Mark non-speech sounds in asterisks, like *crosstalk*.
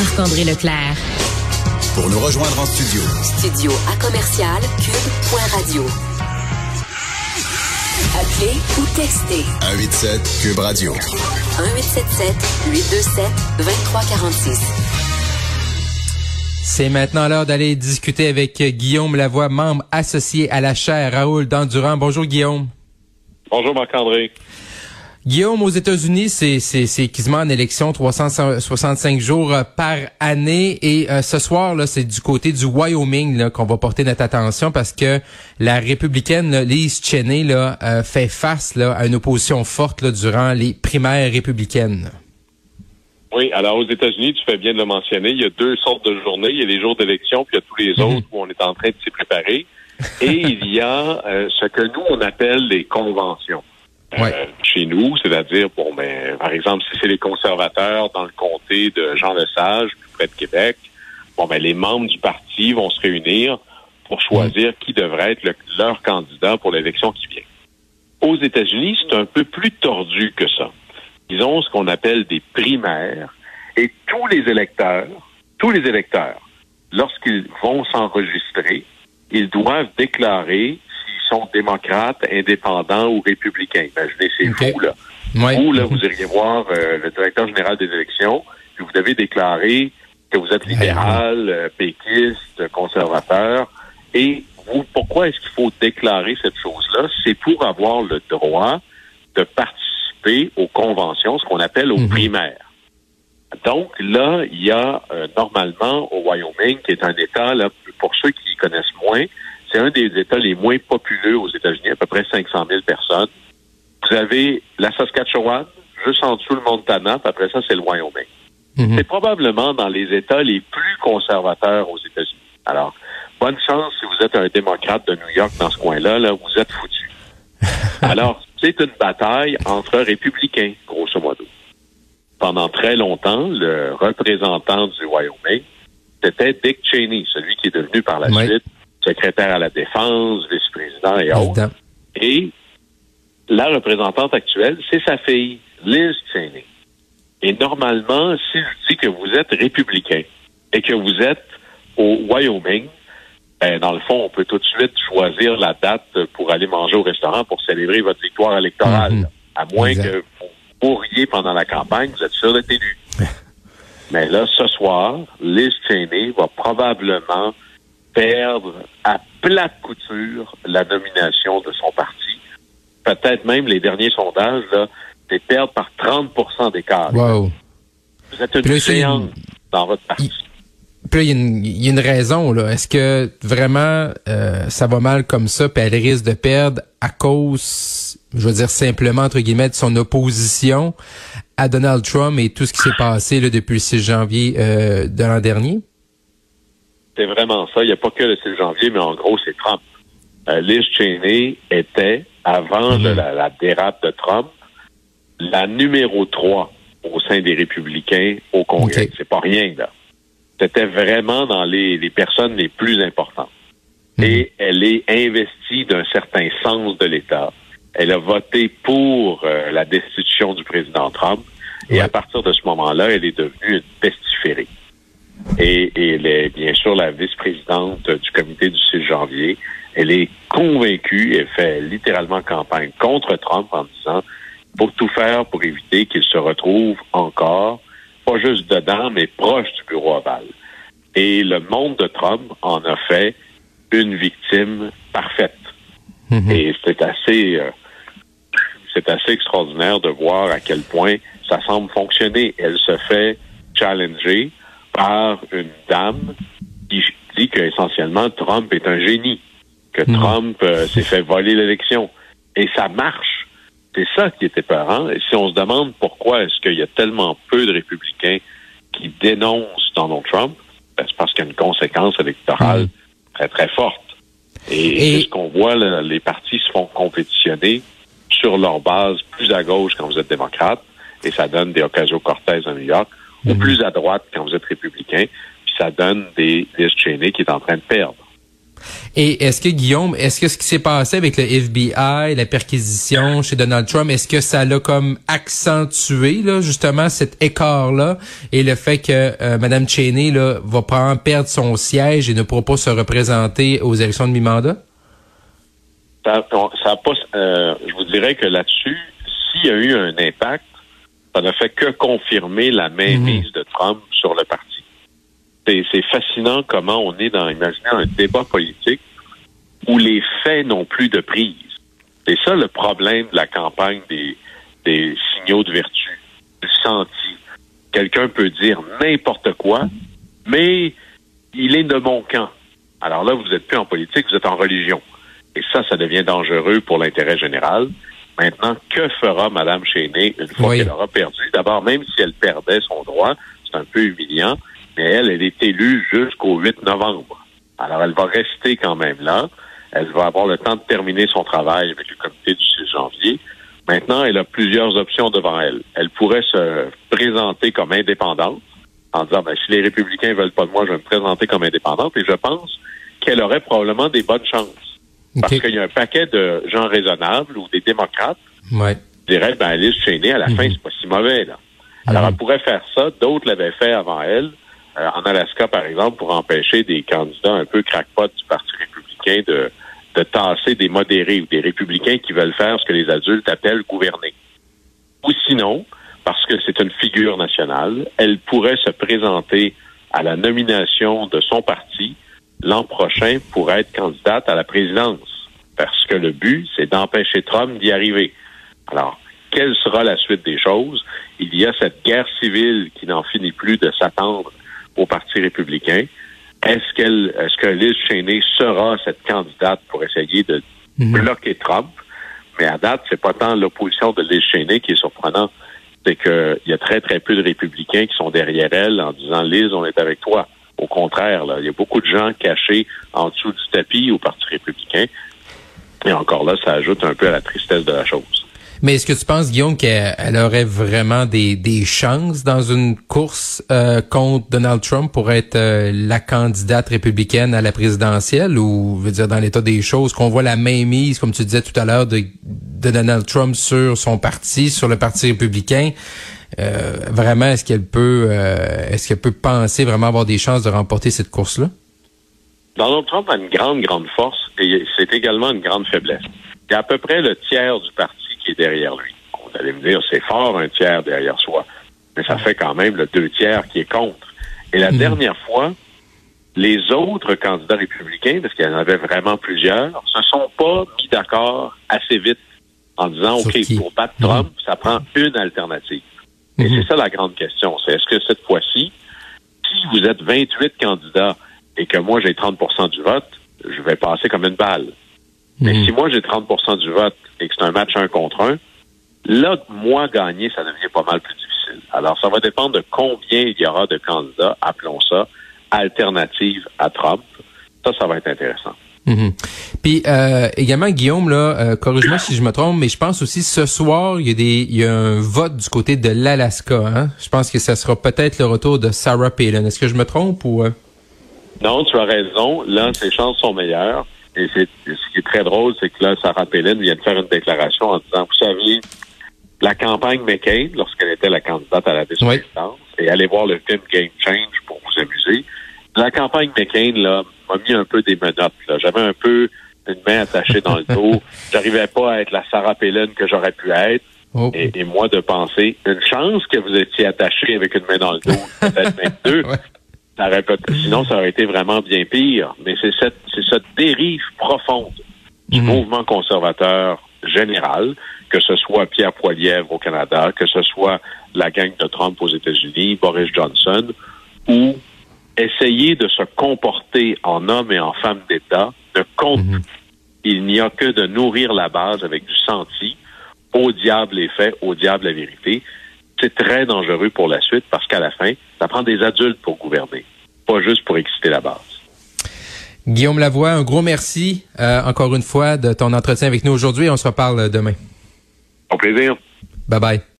Marc-André Leclerc. Pour nous rejoindre en studio. Studio à commercial cube.radio. Appelez ou textez. 187 Cube Radio. 1877 827 2346. C'est maintenant l'heure d'aller discuter avec Guillaume Lavoie, membre associé à la chaire Raoul Dandurand. Bonjour Guillaume. Bonjour Marc-André. Guillaume, aux États-Unis, c'est, c'est, c'est quasiment en élection 365 jours euh, par année. Et euh, ce soir, là, c'est du côté du Wyoming là, qu'on va porter notre attention parce que la républicaine là, Liz Cheney là, euh, fait face là, à une opposition forte là, durant les primaires républicaines. Oui, alors aux États-Unis, tu fais bien de le mentionner, il y a deux sortes de journées. Il y a les jours d'élection, puis il y a tous les Mhm. autres où on est en train de s'y préparer. Et il y a ce que nous, on appelle les conventions. Ouais. Euh, chez nous, c'est-à-dire, bon, ben, par exemple, si c'est les conservateurs dans le comté de Jean Lesage, plus près de Québec, bon, ben, les membres du parti vont se réunir pour choisir qui devrait être le- leur candidat pour l'élection qui vient. Aux États-Unis, c'est un peu plus tordu que ça. Ils ont ce qu'on appelle des primaires et tous les électeurs, tous les électeurs, lorsqu'ils vont s'enregistrer, ils doivent déclarer sont démocrates, indépendants ou républicains. Imaginez, c'est Ok. fou, là. Ouais. Vous, là, vous iriez voir euh, le directeur général des élections, puis vous devez déclarer que vous êtes libéral, euh, péquiste, conservateur. Et vous, pourquoi est-ce qu'il faut déclarer cette chose-là? C'est pour avoir le droit de participer aux conventions, ce qu'on appelle aux Mhm. primaires. Donc là, il y a euh, normalement au Wyoming, qui est un État, là, pour ceux qui connaissent moins, c'est un des États les moins populeux aux États-Unis, à peu près 500 000 personnes. Vous avez la Saskatchewan, juste en dessous le Montana, puis après ça, c'est le Wyoming. Mhm. C'est probablement dans les États les plus conservateurs aux États-Unis. Alors, bonne chance si vous êtes un démocrate de New York dans ce coin-là, là, vous êtes foutu. *laughs* Alors, c'est une bataille entre républicains, grosso modo. Pendant très longtemps, le représentant du Wyoming, c'était Dick Cheney, celui qui est devenu par la Oui. suite secrétaire à la défense, vice-président et autres. Et la représentante actuelle, c'est sa fille, Liz Cheney. Et normalement, si je dis que vous êtes républicain et que vous êtes au Wyoming, ben, dans le fond, on peut tout de suite choisir la date pour aller manger au restaurant pour célébrer votre victoire électorale. Mhm. À moins Exact. que vous mouriez pendant la campagne, vous êtes sûr d'être élu. *laughs* Mais là, ce soir, Liz Cheney va probablement perdre à plate couture la nomination de son parti. Peut-être même les derniers sondages, là, c'est perdre par 30% d'écart. Wow. Vous êtes une géante une- dans votre parti. Puis là, il y, a une- il y a une raison. là. Est-ce que vraiment euh, ça va mal comme ça, puis elle risque de perdre à cause, je veux dire simplement, entre guillemets, de son opposition à Donald Trump et tout ce qui s'est passé là, depuis le 6 janvier euh, de l'an dernier? C'est vraiment ça. Il n'y a pas que le 6 janvier, mais en gros, c'est Trump. Euh, Liz Cheney était, avant Mhm. de la, la dérape de Trump, la numéro 3 au sein des républicains au Congrès. C'est pas rien, là. C'était vraiment dans les, les personnes les plus importantes. Mhm. Et elle est investie d'un certain sens de l'État. Elle a voté pour euh, la destitution du président Trump. Et Ouais. à partir de ce moment-là, elle est devenue une pestiférée. Et, et elle est bien sûr la vice-présidente du comité du 6 janvier. Elle est convaincue et fait littéralement campagne contre Trump en disant pour tout faire pour éviter qu'il se retrouve encore, pas juste dedans, mais proche du bureau ovale. Et le monde de Trump en a fait une victime parfaite. Mhm. Et c'est assez, euh, c'est assez extraordinaire de voir à quel point ça semble fonctionner. Elle se fait challenger par une dame qui dit qu'essentiellement Trump est un génie, que Mhm. Trump euh, s'est fait voler l'élection. Et ça marche. C'est ça qui est épeurant. Et si on se demande pourquoi est-ce qu'il y a tellement peu de républicains qui dénoncent Donald Trump, ben, c'est parce qu'il y a une conséquence électorale Mhm. très, très forte. Et, Et- c'est ce qu'on voit, là, les partis se font compétitionner sur leur base plus à gauche quand vous êtes démocrate, et ça donne des Ocasio-Cortez à New York, ou Mhm. plus à droite quand vous êtes républicain, puis ça donne des Liz Cheney qui est en train de perdre. Et est-ce que Guillaume, est-ce que ce qui s'est passé avec le FBI, la perquisition chez Donald Trump, est-ce que ça l'a comme accentué là justement cet écart là et le fait que euh, Madame Cheney là va prendre perdre son siège et ne pourra pas se représenter aux élections de mi-mandat? Ça, ça pas, euh, je vous dirais que là-dessus, s'il y a eu un impact, ça ne fait que confirmer la mainmise Mhm. de Trump sur le parti. C'est, c'est fascinant comment on est dans, imaginez un débat politique où les faits n'ont plus de prise. C'est ça le problème de la campagne des, des signaux de vertu, du senti. Quelqu'un peut dire n'importe quoi, mais il est de mon camp. Alors là, vous n'êtes plus en politique, vous êtes en religion. Et ça, ça devient dangereux pour l'intérêt général. Maintenant, que fera Mme Cheney une fois Oui. qu'elle aura perdu? D'abord, même si elle perdait son droit, c'est un peu humiliant, mais elle, elle est élue jusqu'au 8 novembre. Alors, elle va rester quand même là. Elle va avoir le temps de terminer son travail avec le comité du 6 janvier. Maintenant, elle a plusieurs options devant elle. Elle pourrait se présenter comme indépendante en disant, ben, si les républicains veulent pas de moi, je vais me présenter comme indépendante. Et je pense qu'elle aurait probablement des bonnes chances. Parce qu'il y a un paquet de gens raisonnables ou des démocrates Ouais. qui diraient, ben, Alice Cheney, à la fin, c'est pas si mauvais, là. Alors, elle pourrait faire ça. D'autres l'avaient fait avant elle. Euh, en Alaska, par exemple, pour empêcher des candidats un peu crackpot du Parti républicain de, de tasser des modérés ou des républicains qui veulent faire ce que les adultes appellent gouverner. Ou sinon, parce que c'est une figure nationale, elle pourrait se présenter à la nomination de son parti l'an prochain pour être candidate à la présidence. Parce que le but, c'est d'empêcher Trump d'y arriver. Alors, quelle sera la suite des choses? Il y a cette guerre civile qui n'en finit plus de s'attendre au Parti républicain. Est-ce qu'elle, est-ce que Liz Cheney sera cette candidate pour essayer de bloquer Trump? Mais à date, c'est pas tant l'opposition de Liz Cheney qui est surprenant, c'est qu'il y a très, très peu de républicains qui sont derrière elle en disant Liz, on est avec toi. Au contraire, là, il y a beaucoup de gens cachés en dessous du tapis au Parti républicain. Et encore là, ça ajoute un peu à la tristesse de la chose. Mais est-ce que tu penses, Guillaume, qu'elle elle aurait vraiment des, des chances dans une course euh, contre Donald Trump pour être euh, la candidate républicaine à la présidentielle? Ou, je veux dire, dans l'état des choses, qu'on voit la mainmise, comme tu disais tout à l'heure, de, de Donald Trump sur son parti, sur le Parti républicain? Euh, vraiment, est-ce qu'elle peut, euh, est-ce qu'elle peut penser vraiment avoir des chances de remporter cette course-là? Donald Trump a une grande, grande force et c'est également une grande faiblesse. Il y a à peu près le tiers du parti qui est derrière lui. Vous allez me dire, c'est fort un tiers derrière soi, mais ça fait quand même le deux tiers qui est contre. Et la dernière fois, les autres candidats républicains, parce qu'il y en avait vraiment plusieurs, se sont pas mis d'accord assez vite en disant, Sur OK, qui? pour battre Trump, ça prend une alternative. Et Mhm. c'est ça la grande question. C'est est-ce que cette fois-ci, si vous êtes 28 candidats et que moi j'ai 30% du vote, je vais passer comme une balle. Mais Mhm. si moi j'ai 30% du vote et que c'est un match un contre un, là, moi gagner, ça devient pas mal plus difficile. Alors, ça va dépendre de combien il y aura de candidats, appelons ça, alternatives à Trump. Ça, ça va être intéressant. Mhm. Puis euh, également Guillaume là, euh, corrige-moi si je me trompe, mais je pense aussi ce soir il y a des il y a un vote du côté de l'Alaska. Hein? Je pense que ça sera peut-être le retour de Sarah Palin. Est-ce que je me trompe ou euh? Non, tu as raison. Là, ses chances sont meilleures. Et c'est ce qui est très drôle, c'est que là, Sarah Palin vient de faire une déclaration en disant, vous savez, la campagne McCain, lorsqu'elle était la candidate à la vice-présidence, et allez voir le film Game Change pour vous amuser. La campagne McCain, là, m'a mis un peu des menottes. J'avais un peu une main attachée dans le *laughs* dos. J'arrivais pas à être la Sarah Palin que j'aurais pu être. Oh. Et, et moi, de penser, une chance que vous étiez attaché avec une main dans le dos, *laughs* peut-être même deux. Ouais. Ça aurait sinon, ça aurait été vraiment bien pire. Mais c'est cette, c'est cette dérive profonde du Mhm. mouvement conservateur général, que ce soit Pierre Poilievre au Canada, que ce soit la gang de Trump aux États-Unis, Boris Johnson, ou essayer de se comporter en homme et en femme d'État ne compte Mhm. Il n'y a que de nourrir la base avec du senti. Au diable les faits, au diable la vérité. C'est très dangereux pour la suite parce qu'à la fin, ça prend des adultes pour gouverner, pas juste pour exciter la base. Guillaume Lavoie, un gros merci euh, encore une fois de ton entretien avec nous aujourd'hui. On se reparle demain. Au plaisir. Bye bye.